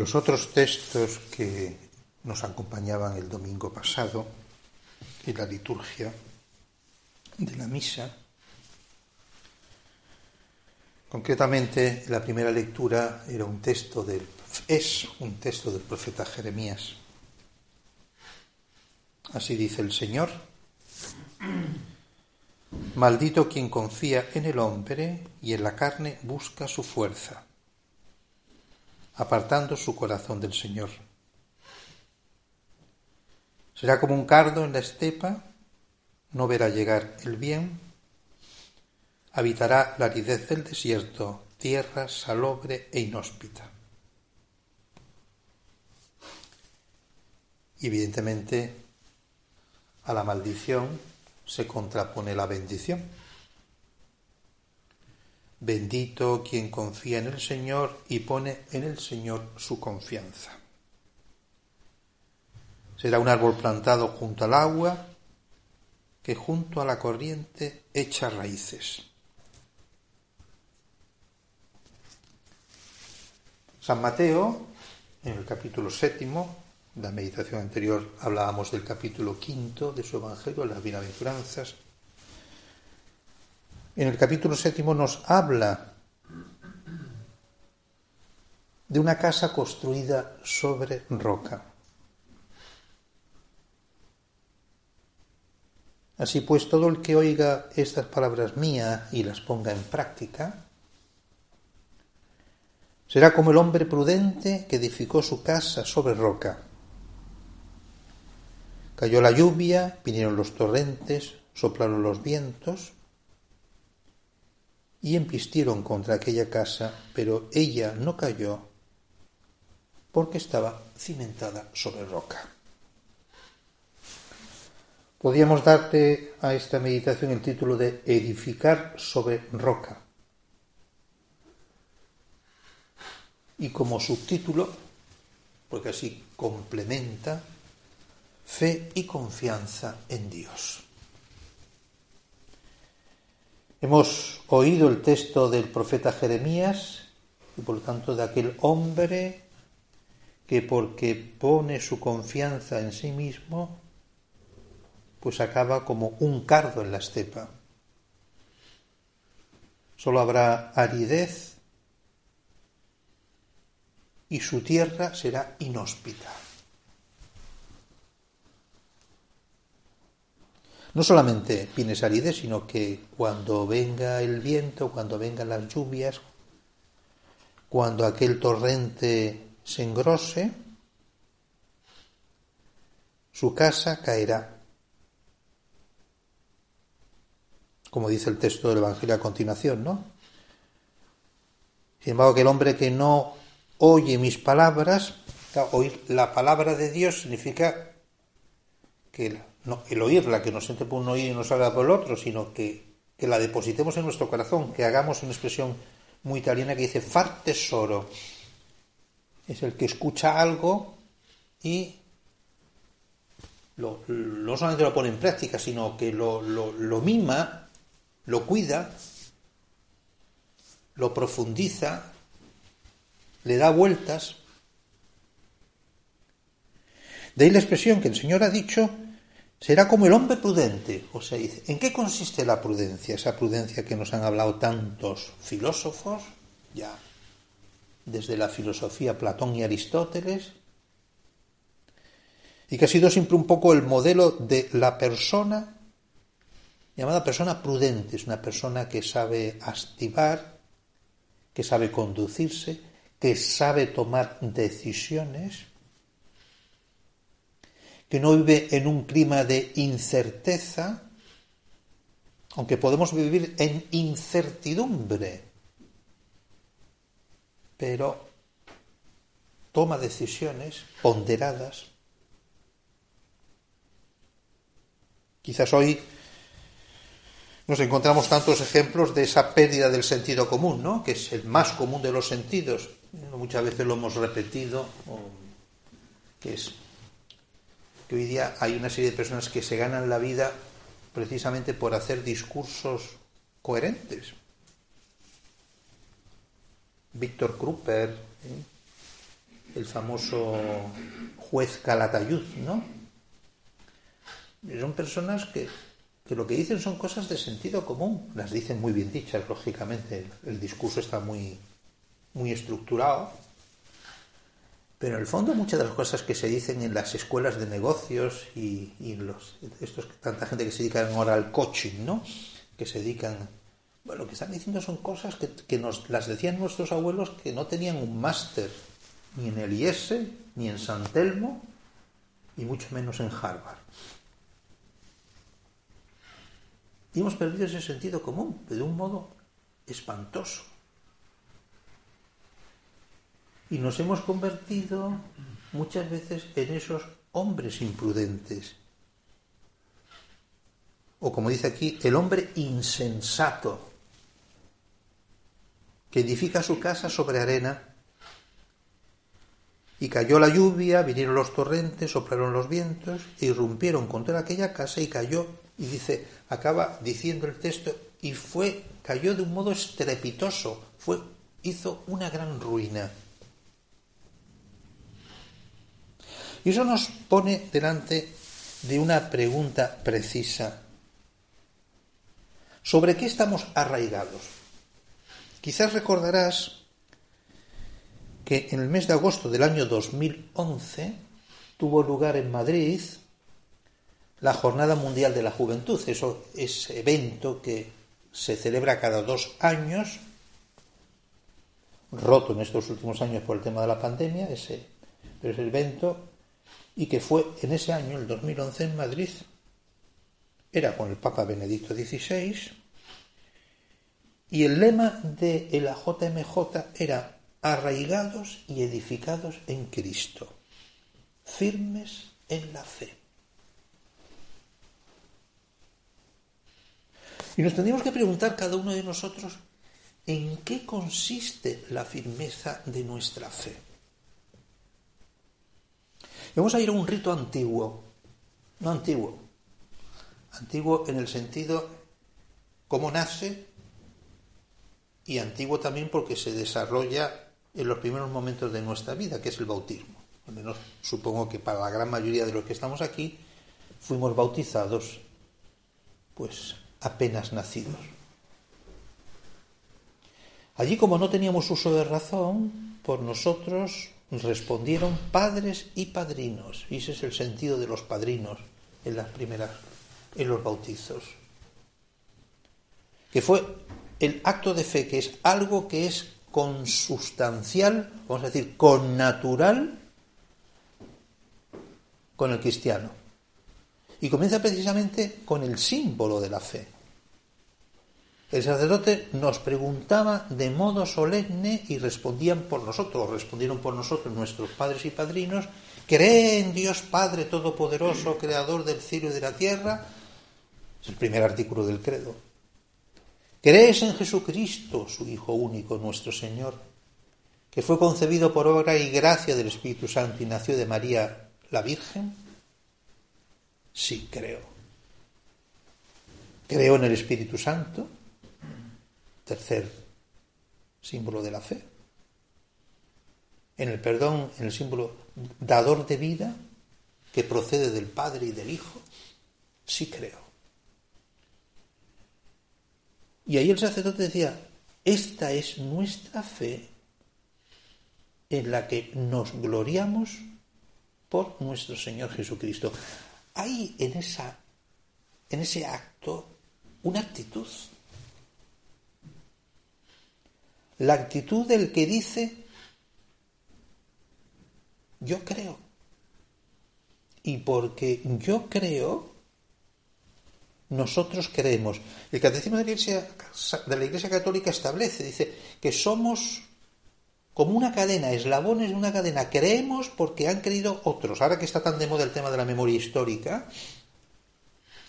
Los otros textos que nos acompañaban el domingo pasado en la liturgia de la misa, concretamente la primera lectura era un texto del es un texto del profeta Jeremías. Así dice el Señor: Maldito quien confía en el hombre y en la carne busca su fuerza apartando su corazón del Señor. Será como un cardo en la estepa, no verá llegar el bien, habitará la aridez del desierto, tierra salobre e inhóspita. Evidentemente a la maldición se contrapone la bendición. Bendito quien confía en el Señor y pone en el Señor su confianza. Será un árbol plantado junto al agua que junto a la corriente echa raíces. San Mateo, en el capítulo séptimo, la meditación anterior hablábamos del capítulo quinto de su Evangelio, las bienaventuranzas, en el capítulo séptimo nos habla de una casa construida sobre roca. Así pues, todo el que oiga estas palabras mías y las ponga en práctica, será como el hombre prudente que edificó su casa sobre roca. Cayó la lluvia, vinieron los torrentes, soplaron los vientos, y empistieron contra aquella casa, pero ella no cayó porque estaba cimentada sobre roca. Podríamos darte a esta meditación el título de edificar sobre roca. Y como subtítulo, porque así complementa, fe y confianza en Dios. Hemos oído el texto del profeta Jeremías y por lo tanto de aquel hombre que porque pone su confianza en sí mismo, pues acaba como un cardo en la estepa. Solo habrá aridez y su tierra será inhóspita. No solamente Pines Arides, sino que cuando venga el viento, cuando vengan las lluvias, cuando aquel torrente se engrose, su casa caerá. Como dice el texto del Evangelio a continuación, ¿no? Sin embargo, que el hombre que no oye mis palabras, oír la palabra de Dios significa que no, el oírla, que nos entre por un oído y nos salga por el otro, sino que, que la depositemos en nuestro corazón, que hagamos una expresión muy italiana que dice far tesoro. Es el que escucha algo y lo, no solamente lo pone en práctica, sino que lo, lo, lo mima, lo cuida, lo profundiza, le da vueltas. De ahí la expresión que el Señor ha dicho será como el hombre prudente. O sea, dice, ¿en qué consiste la prudencia? Esa prudencia que nos han hablado tantos filósofos, ya desde la filosofía Platón y Aristóteles, y que ha sido siempre un poco el modelo de la persona llamada persona prudente, es una persona que sabe activar, que sabe conducirse, que sabe tomar decisiones, que no vive en un clima de incerteza, aunque podemos vivir en incertidumbre, pero toma decisiones ponderadas. Quizás hoy nos encontramos tantos ejemplos de esa pérdida del sentido común, ¿no? que es el más común de los sentidos. Muchas veces lo hemos repetido, que es que hoy día hay una serie de personas que se ganan la vida precisamente por hacer discursos coherentes. Víctor Kruper, ¿eh? el famoso juez Calatayud, ¿no? Son personas que, lo que dicen son cosas de sentido común, las dicen muy bien dichas, lógicamente, el, discurso está muy, muy estructurado, pero en el fondo muchas de las cosas que se dicen en las escuelas de negocios y, y los, estos, tanta gente que se dedica ahora al coaching, ¿no? Que se dedican bueno, lo que están diciendo son cosas que, nos las decían nuestros abuelos que no tenían un máster ni en el IES, ni en San Telmo, y mucho menos en Harvard. Y hemos perdido ese sentido común, de un modo espantoso. Y nos hemos convertido muchas veces en esos hombres imprudentes. O como dice aquí, el hombre insensato que edifica su casa sobre arena. Y cayó la lluvia, vinieron los torrentes, soplaron los vientos, e irrumpieron contra aquella casa y cayó, y dice, acaba diciendo el texto, y fue, cayó de un modo estrepitoso, fue, hizo una gran ruina. Y eso nos pone delante de una pregunta precisa. ¿Sobre qué estamos arraigados? Quizás recordarás que en el mes de agosto del año 2011 tuvo lugar en Madrid la Jornada Mundial de la Juventud, eso, ese evento que se celebra cada dos años, roto en estos últimos años por el tema de la pandemia, ese, pero ese evento, y que fue en ese año, el 2011, en Madrid, era con el Papa Benedicto XVI, y el lema de la JMJ era arraigados y edificados en Cristo, firmes en la fe. Y nos tendríamos que preguntar cada uno de nosotros en qué consiste la firmeza de nuestra fe. Vamos a ir a un rito antiguo, no antiguo, antiguo en el sentido cómo nace y antiguo también porque se desarrolla en los primeros momentos de nuestra vida, que es el bautismo. Al menos supongo que para la gran mayoría de los que estamos aquí fuimos bautizados pues apenas nacidos. Allí como no teníamos uso de razón, por nosotros respondieron padres y padrinos. Y ese es el sentido de los padrinos en las primeras, en los bautizos. Que fue el acto de fe, que es algo que es consustancial, vamos a decir, con natural con el cristiano. Y comienza precisamente con el símbolo de la fe. El sacerdote nos preguntaba de modo solemne y respondían por nosotros, respondieron por nosotros nuestros padres y padrinos, cree en Dios Padre Todopoderoso, Creador del cielo y de la tierra. Es el primer artículo del credo. ¿Crees en Jesucristo, su Hijo único, nuestro Señor, que fue concebido por obra y gracia del Espíritu Santo y nació de María la Virgen? Sí, creo. Creo en el Espíritu Santo, tercer símbolo de la fe. En el perdón, en el símbolo dador de vida, que procede del Padre y del Hijo. Sí creo. Y ahí el sacerdote decía, esta es nuestra fe en la que nos gloriamos por nuestro Señor Jesucristo. Hay en, esa, en ese acto una actitud. La actitud del que dice, yo creo. Y porque yo creo, nosotros creemos. El Catecismo de la Iglesia, de la Iglesia Católica establece, dice, que somos como una cadena, eslabones de una cadena. Creemos porque han creído otros. Ahora que está tan de moda el tema de la memoria histórica,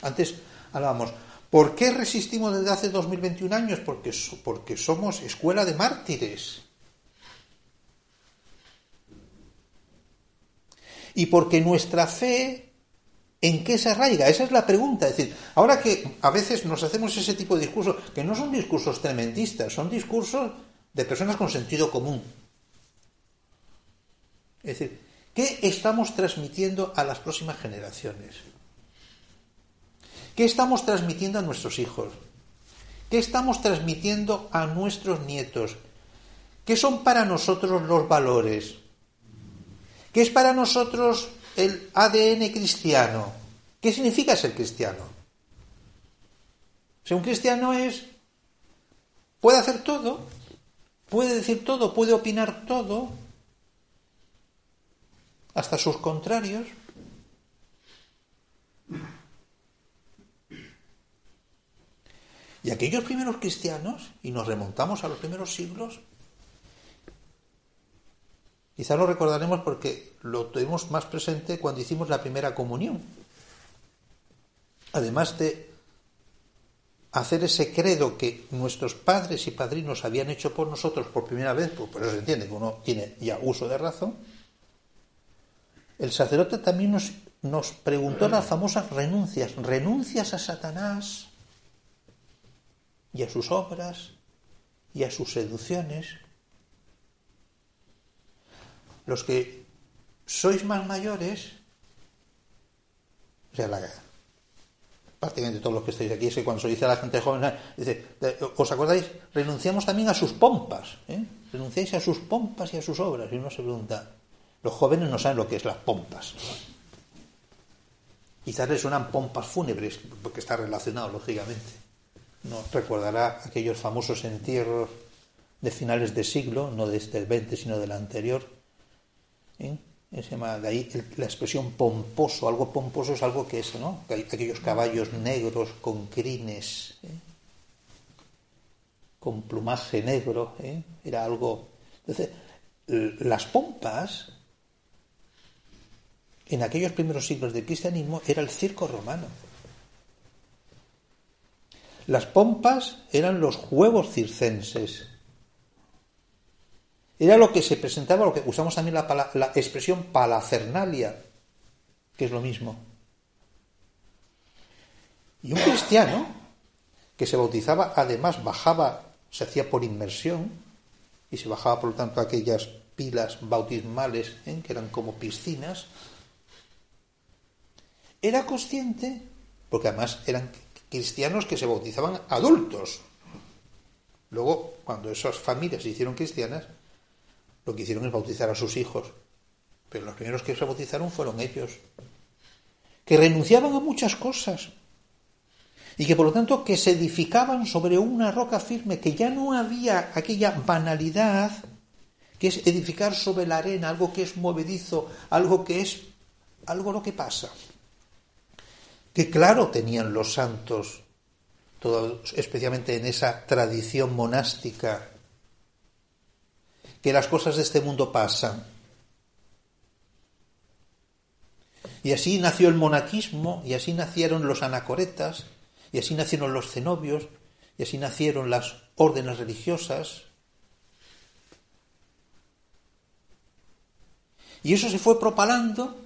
antes hablábamos, ¿por qué resistimos desde hace 2021 años? Porque, porque somos escuela de mártires. Y porque nuestra fe, ¿en qué se arraiga? Esa es la pregunta. Es decir, ahora que a veces nos hacemos ese tipo de discursos, que no son discursos tremendistas, son discursos de personas con sentido común. Es decir, ¿qué estamos transmitiendo a las próximas generaciones? ¿Qué estamos transmitiendo a nuestros hijos? ¿Qué estamos transmitiendo a nuestros nietos? ¿Qué son para nosotros los valores? ¿Qué es para nosotros el ADN cristiano? ¿Qué significa ser cristiano? Si un cristiano es, puede hacer todo, puede decir todo, puede opinar todo, hasta sus contrarios. Y aquellos primeros cristianos, y nos remontamos a los primeros siglos, quizá lo recordaremos porque lo tuvimos más presente cuando hicimos la primera comunión. Además de hacer ese credo que nuestros padres y padrinos habían hecho por nosotros por primera vez, pues eso se entiende que uno tiene ya uso de razón, el sacerdote también nos preguntó las famosas renuncias, renuncias a Satanás y a sus obras y a sus seducciones. Los que sois más mayores, o sea, la, prácticamente todos los que estáis aquí, es que cuando se dice a la gente joven, ¿os acordáis? Renunciamos también a sus pompas, ¿eh? renunciáis a sus pompas y a sus obras. Y uno se pregunta, los jóvenes no saben lo que es las pompas. Quizás les suenan pompas fúnebres, porque está relacionado, lógicamente. No recordará aquellos famosos entierros de finales de siglo, no de este 20, sino del anterior. ¿eh? de ahí la expresión pomposo, algo pomposo es algo que es, ¿no? Aquellos caballos negros con crines, ¿eh? con plumaje negro, ¿eh? era algo. Entonces, las pompas en aquellos primeros siglos del cristianismo era el circo romano. Las pompas eran los juegos circenses. Era lo que se presentaba, lo que usamos también la, expresión palafernalia, que es lo mismo. Y un cristiano que se bautizaba, además bajaba, se hacía por inmersión, y se bajaba por lo tanto aquellas pilas bautismales, ¿eh? que eran como piscinas, era consciente, porque además eran cristianos que se bautizaban adultos. Luego, cuando esas familias se hicieron cristianas, lo que hicieron es bautizar a sus hijos. Pero los primeros que se bautizaron fueron ellos, que renunciaban a muchas cosas y que por lo tanto que se edificaban sobre una roca firme, que ya no había aquella banalidad que es edificar sobre la arena, algo que es movedizo, algo que es algo lo que pasa que claro tenían los santos, especialmente en esa tradición monástica, que las cosas de este mundo pasan. Y así nació el monaquismo, y así nacieron los anacoretas, y así nacieron los cenobios, y así nacieron las órdenes religiosas. Y eso se fue propalando,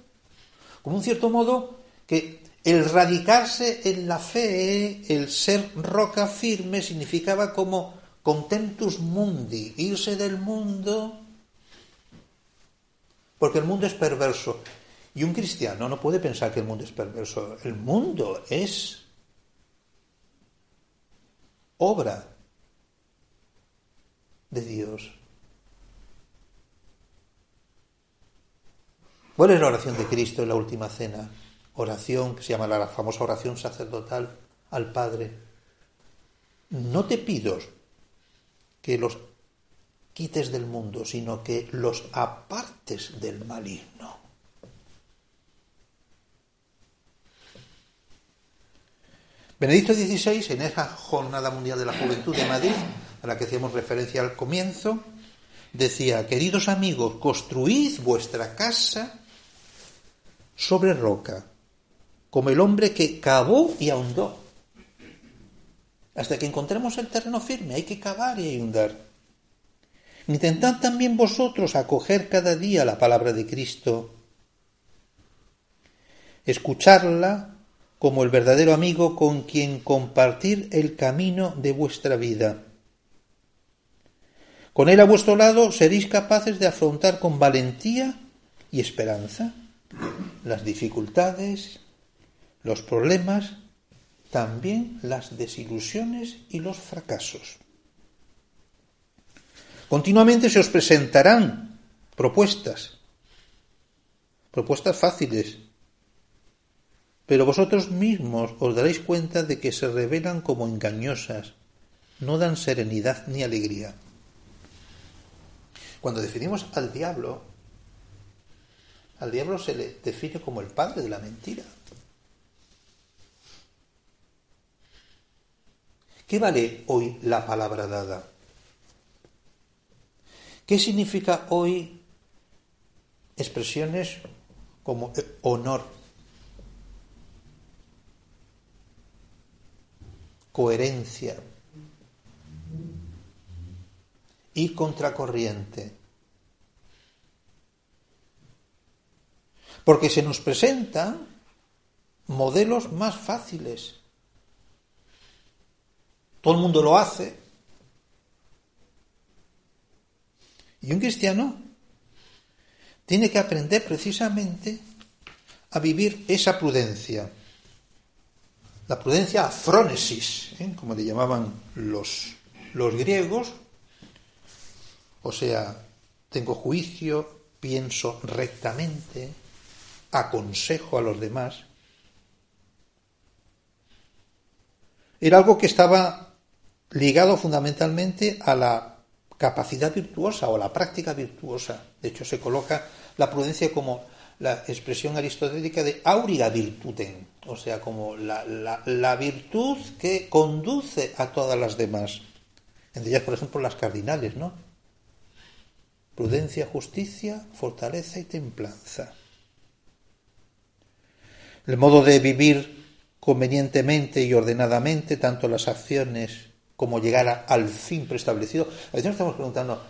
como un cierto modo, que el radicarse en la fe, el ser roca firme, significaba como contentus mundi, irse del mundo, porque el mundo es perverso. Y un cristiano no puede pensar que el mundo es perverso. El mundo es obra de Dios. ¿Cuál es la oración de Cristo en la última cena? Oración que se llama la famosa oración sacerdotal al Padre. No te pido que los quites del mundo, sino que los apartes del maligno. Benedicto XVI, en esa Jornada Mundial de la Juventud de Madrid, a la que hacíamos referencia al comienzo, decía, queridos amigos, construid vuestra casa sobre roca, como el hombre que cavó y ahondó. Hasta que encontremos el terreno firme, hay que cavar y ahondar. Intentad también vosotros acoger cada día la palabra de Cristo, escucharla como el verdadero amigo con quien compartir el camino de vuestra vida. Con él a vuestro lado seréis capaces de afrontar con valentía y esperanza las dificultades, los problemas, también las desilusiones y los fracasos. Continuamente se os presentarán propuestas, propuestas fáciles, pero vosotros mismos os daréis cuenta de que se revelan como engañosas, no dan serenidad ni alegría. Cuando definimos al diablo, al diablo se le define como el padre de la mentira. ¿Qué vale hoy la palabra dada? ¿Qué significa hoy expresiones como honor, coherencia y contracorriente? Porque se nos presentan modelos más fáciles. Todo el mundo lo hace, Y un cristiano tiene que aprender precisamente a vivir esa prudencia. La prudencia afrónesis, ¿eh? como le llamaban los, los griegos. O sea, tengo juicio, pienso rectamente, aconsejo a los demás. Era algo que estaba ligado fundamentalmente a la capacidad virtuosa o la práctica virtuosa. De hecho, se coloca la prudencia como la expresión aristotélica de auriga virtuten, o sea, como la, la, virtud que conduce a todas las demás. Entre ellas, por ejemplo, las cardinales, ¿no? Prudencia, justicia, fortaleza y templanza. El modo de vivir convenientemente y ordenadamente tanto las acciones como llegar al fin preestablecido. A veces nos estamos preguntando,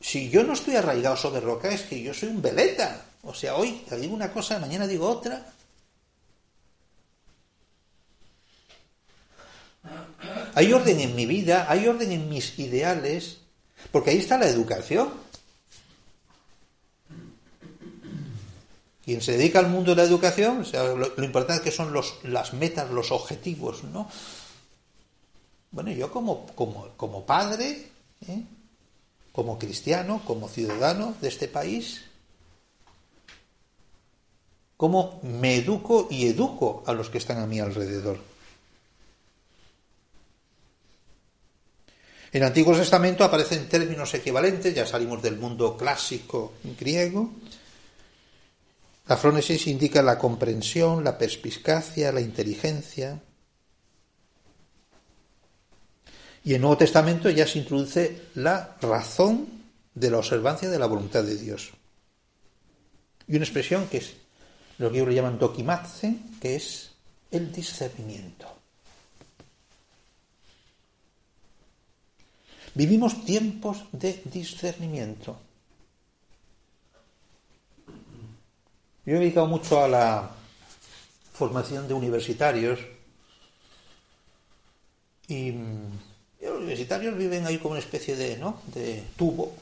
si yo no estoy arraigado sobre roca, es que yo soy un veleta. O sea, hoy digo una cosa, mañana digo otra. Hay orden en mi vida, hay orden en mis ideales, porque ahí está la educación. Quien se dedica al mundo de la educación, o sea, lo, lo importante que son los, las metas, los objetivos, ¿no? Bueno, yo como, como, como padre, ¿eh? como cristiano, como ciudadano de este país, ¿cómo me educo y educo a los que están a mi alrededor? En el Antiguo Testamento aparecen términos equivalentes, ya salimos del mundo clásico griego. La frónesis indica la comprensión, la perspicacia, la inteligencia. Y en el Nuevo Testamento ya se introduce la razón de la observancia de la voluntad de Dios. Y una expresión que es lo que ellos le llaman dokimatze, que es el discernimiento. Vivimos tiempos de discernimiento. Yo he dedicado mucho a la formación de universitarios y los universitarios viven ahí como una especie de, ¿no? de tubo.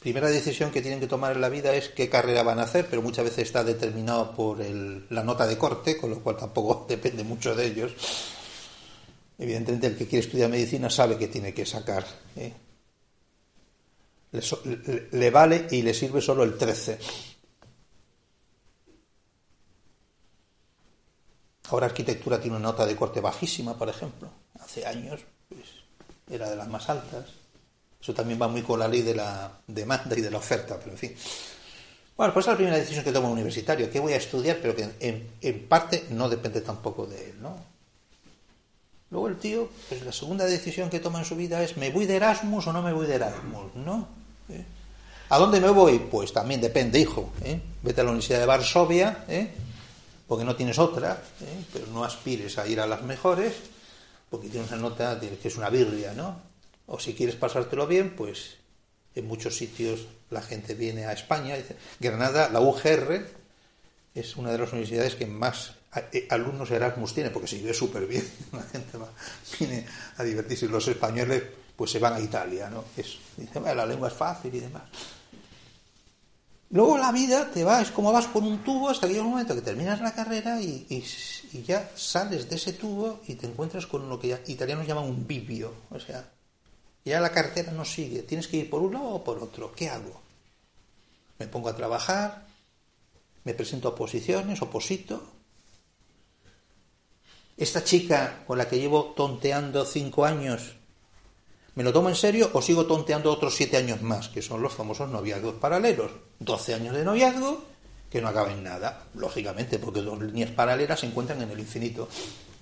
Primera decisión que tienen que tomar en la vida es qué carrera van a hacer, pero muchas veces está determinado por la nota de corte, con lo cual tampoco depende mucho de ellos. Evidentemente el que quiere estudiar medicina sabe que tiene que sacar. ¿eh? Le, le, vale y le sirve solo el 13. Ahora arquitectura tiene una nota de corte bajísima, por ejemplo hace años pues, era de las más altas. Eso también va muy con la ley de la demanda y de la oferta, pero en fin. Bueno, pues es la primera decisión que toma un universitario, que voy a estudiar, pero que en, parte no depende tampoco de él, ¿no? Luego el tío, pues la segunda decisión que toma en su vida es, ¿me voy de Erasmus o no me voy de Erasmus? ¿No? ¿Eh? ¿A dónde me voy? Pues también depende, hijo. ¿eh? Vete a la Universidad de Varsovia, ¿eh? porque no tienes otra, ¿eh? pero no aspires a ir a las mejores, porque tienes una nota que es una birria, ¿no? O si quieres pasártelo bien, pues en muchos sitios la gente viene a España. Granada, la UGR, es una de las universidades que más eh, alumnos Erasmus tiene, porque se vive súper bien, la gente va, viene a divertirse. Los españoles pues se van a Italia, ¿no? Es, dice, la lengua es fácil y demás. Luego la vida te va, es como vas por un tubo hasta que llega un momento que terminas la carrera y, ya sales de ese tubo y te encuentras con lo que italianos llaman un bivio. O sea, ya la cartera no sigue, tienes que ir por un lado o por otro. ¿Qué hago? Me pongo a trabajar, me presento a oposiciones, oposito. Esta chica con la que llevo tonteando cinco años ¿Me lo tomo en serio o sigo tonteando otros siete años más, que son los famosos noviazgos paralelos? Doce años de noviazgo que no acaban en nada, lógicamente, porque dos líneas paralelas se encuentran en el infinito.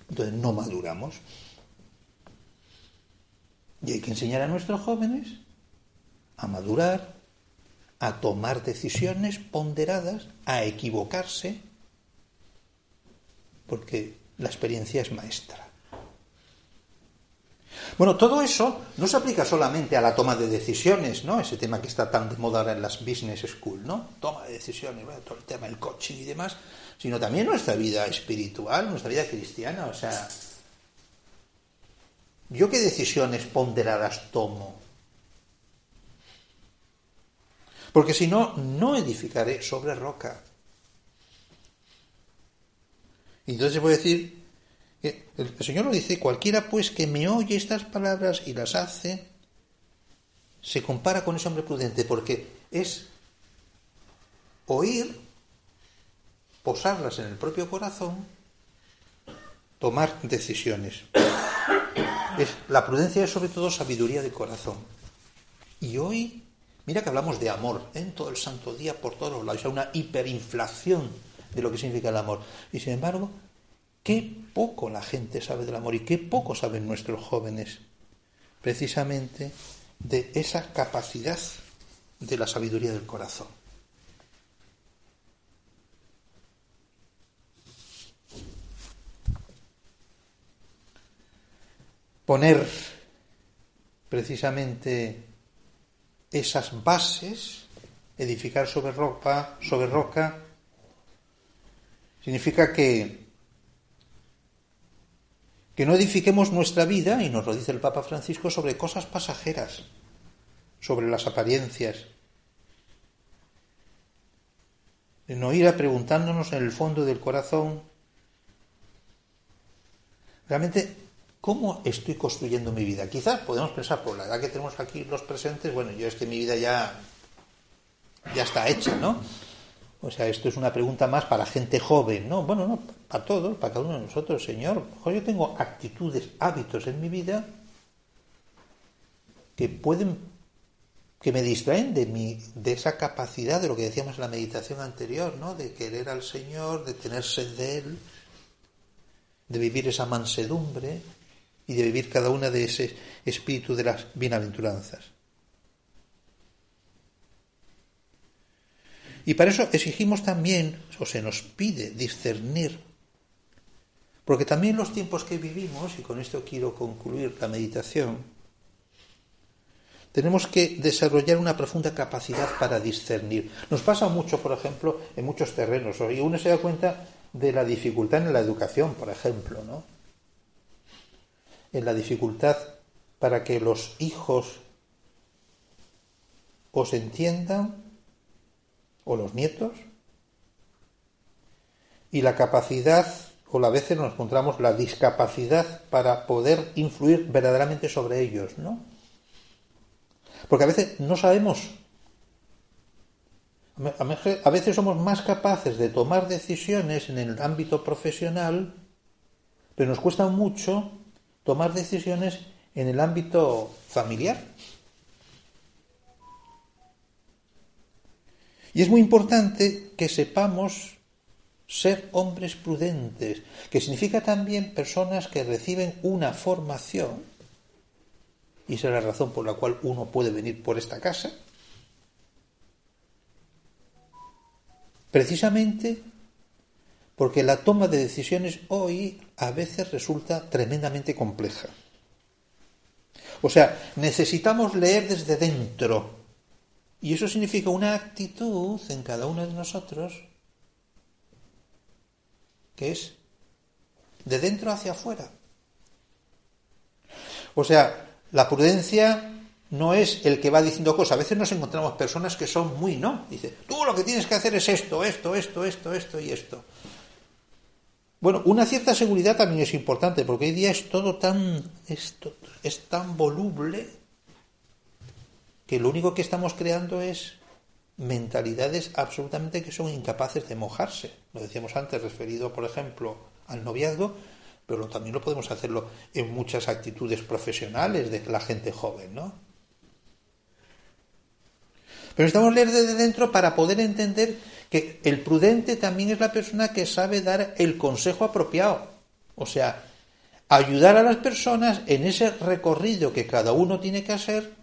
Entonces no maduramos. Y hay que enseñar a nuestros jóvenes a madurar, a tomar decisiones ponderadas, a equivocarse, porque la experiencia es maestra. Bueno, todo eso no se aplica solamente a la toma de decisiones, ¿no? Ese tema que está tan de moda ahora en las business school, ¿no? Toma de decisiones, todo el tema del coaching y demás, sino también nuestra vida espiritual, nuestra vida cristiana, o sea, ¿yo qué decisiones ponderadas tomo? Porque si no, no edificaré sobre roca. Entonces voy a decir, el Señor lo dice, cualquiera pues que me oye estas palabras y las hace, se compara con ese hombre prudente, porque es oír, posarlas en el propio corazón, tomar decisiones. Es, la prudencia es sobre todo sabiduría de corazón. Y hoy, mira que hablamos de amor en todo el santo día, por todos los lados, hay una hiperinflación de lo que significa el amor. Y sin embargo, Qué poco la gente sabe del amor y qué poco saben nuestros jóvenes precisamente de esa capacidad de la sabiduría del corazón. Poner precisamente esas bases, edificar sobre roca, sobre roca, significa que que no edifiquemos nuestra vida, y nos lo dice el Papa Francisco, sobre cosas pasajeras, sobre las apariencias. No ir a preguntándonos en el fondo del corazón, realmente, ¿cómo estoy construyendo mi vida? Quizás podemos pensar, por la edad que tenemos aquí los presentes, bueno, yo es que mi vida ya, ya está hecha, ¿no? O sea, esto es una pregunta más para gente joven, ¿no? Bueno, no, para todos, para cada uno de nosotros, Señor. Yo tengo actitudes, hábitos en mi vida que pueden, que me distraen de, mi, de esa capacidad de lo que decíamos en la meditación anterior, ¿no? De querer al Señor, de tener sed de Él, de vivir esa mansedumbre y de vivir cada una de ese espíritu de las bienaventuranzas. Y para eso exigimos también, o se nos pide, discernir. Porque también los tiempos que vivimos, y con esto quiero concluir la meditación, tenemos que desarrollar una profunda capacidad para discernir. Nos pasa mucho, por ejemplo, en muchos terrenos, y uno se da cuenta de la dificultad en la educación, por ejemplo, ¿no? En la dificultad para que los hijos os entiendan o los nietos, y la capacidad, o a veces nos encontramos la discapacidad para poder influir verdaderamente sobre ellos, ¿no? Porque a veces no sabemos, a veces somos más capaces de tomar decisiones en el ámbito profesional, pero nos cuesta mucho tomar decisiones en el ámbito familiar. Y es muy importante que sepamos ser hombres prudentes, que significa también personas que reciben una formación, y esa es la razón por la cual uno puede venir por esta casa, precisamente porque la toma de decisiones hoy a veces resulta tremendamente compleja. O sea, necesitamos leer desde dentro. Y eso significa una actitud en cada uno de nosotros que es de dentro hacia afuera. O sea, la prudencia no es el que va diciendo cosas. A veces nos encontramos personas que son muy, ¿no? Dice, tú lo que tienes que hacer es esto, esto, esto, esto, esto y esto. Bueno, una cierta seguridad también es importante, porque hoy día es todo tan, es tan voluble que lo único que estamos creando es mentalidades absolutamente que son incapaces de mojarse. Lo decíamos antes, referido, por ejemplo, al noviazgo, pero también lo podemos hacerlo en muchas actitudes profesionales de la gente joven, ¿no? Pero necesitamos leer desde dentro para poder entender que el prudente también es la persona que sabe dar el consejo apropiado. O sea, ayudar a las personas en ese recorrido que cada uno tiene que hacer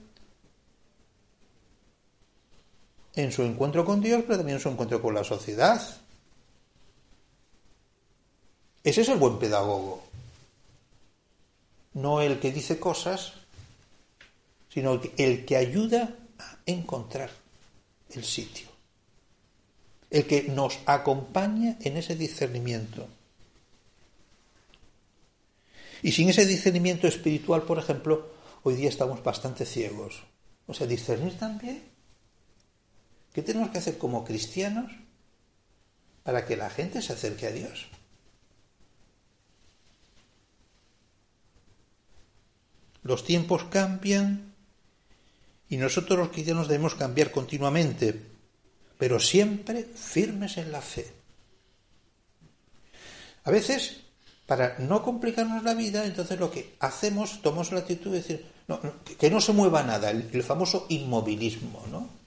en su encuentro con Dios, pero también en su encuentro con la sociedad. Ese es el buen pedagogo. No el que dice cosas, sino el que ayuda a encontrar el sitio. El que nos acompaña en ese discernimiento. Y sin ese discernimiento espiritual, por ejemplo, hoy día estamos bastante ciegos. O sea, discernir también ¿Qué tenemos que hacer como cristianos para que la gente se acerque a Dios? Los tiempos cambian y nosotros los cristianos debemos cambiar continuamente, pero siempre firmes en la fe. A veces, para no complicarnos la vida, entonces lo que hacemos, tomamos la actitud de decir, que no se mueva nada, el famoso inmovilismo, ¿no?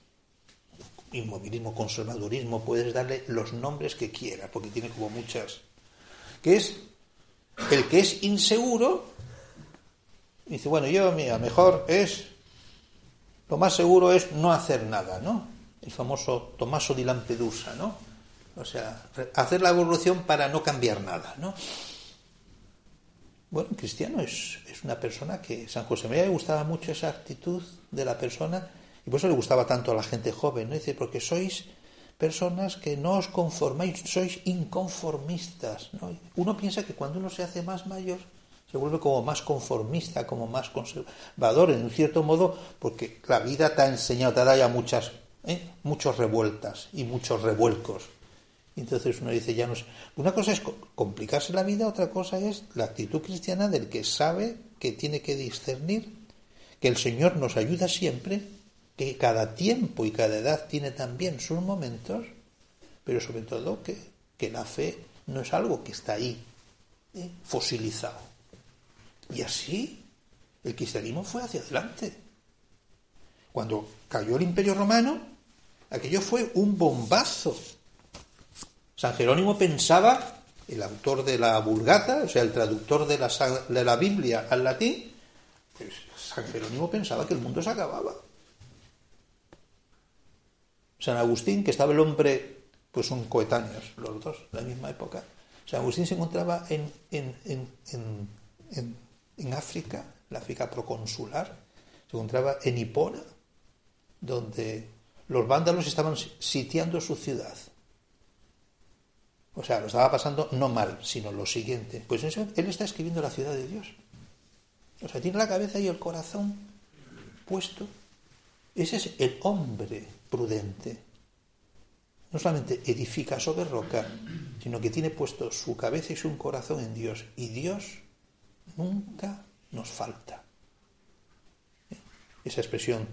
Inmovilismo, conservadurismo, puedes darle los nombres que quieras, porque tiene como muchas. Que es el que es inseguro, dice, bueno, yo, mira, mejor es, lo más seguro es no hacer nada, ¿no? El famoso Tomaso di Lampedusa, ¿no? O sea, hacer la evolución para no cambiar nada, ¿no? Bueno, cristiano es, es una persona que San José María le gustaba mucho esa actitud de la persona y por eso le gustaba tanto a la gente joven, ¿no? Dice, porque sois personas que no os conformáis, sois inconformistas, ¿no? Uno piensa que cuando uno se hace más mayor, se vuelve como más conformista, como más conservador, en un cierto modo, porque la vida te ha enseñado, te ha dado ya muchas, ¿eh? muchas revueltas y muchos revuelcos. Entonces uno dice, ya no sé. Una cosa es complicarse la vida, otra cosa es la actitud cristiana del que sabe que tiene que discernir, que el Señor nos ayuda siempre que cada tiempo y cada edad tiene también sus momentos, pero sobre todo que, que la fe no es algo que está ahí, ¿eh? fosilizado. Y así el cristianismo fue hacia adelante. Cuando cayó el imperio romano, aquello fue un bombazo. San Jerónimo pensaba, el autor de la Vulgata, o sea, el traductor de la, de la Biblia al latín, pues San Jerónimo pensaba que el mundo se acababa. San Agustín, que estaba el hombre, pues son coetáneos los dos, de la misma época. San Agustín se encontraba en, en, en, en África, la África proconsular, se encontraba en Hipona, donde los vándalos estaban sitiando su ciudad. O sea, lo estaba pasando no mal, sino lo siguiente. Pues eso, él está escribiendo la ciudad de Dios. O sea, tiene la cabeza y el corazón puesto. Ese es el hombre prudente. No solamente edifica sobre roca, sino que tiene puesto su cabeza y su corazón en Dios. Y Dios nunca nos falta. Esa expresión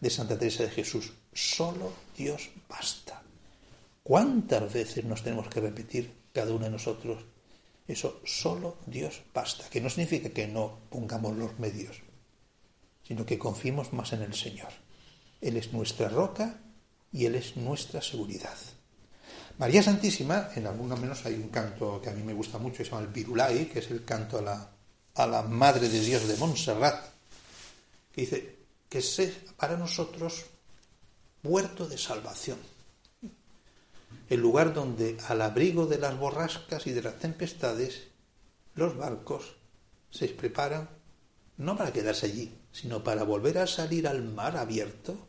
de Santa Teresa de Jesús, solo Dios basta. ¿Cuántas veces nos tenemos que repetir cada uno de nosotros eso, solo Dios basta? Que no significa que no pongamos los medios, sino que confiemos más en el Señor. Él es nuestra roca y Él es nuestra seguridad. María Santísima, en algunos menos hay un canto que a mí me gusta mucho, que se llama el Virulai, que es el canto a la, a la Madre de Dios de Montserrat, que dice que es para nosotros huerto de salvación, el lugar donde al abrigo de las borrascas y de las tempestades los barcos se preparan no para quedarse allí, sino para volver a salir al mar abierto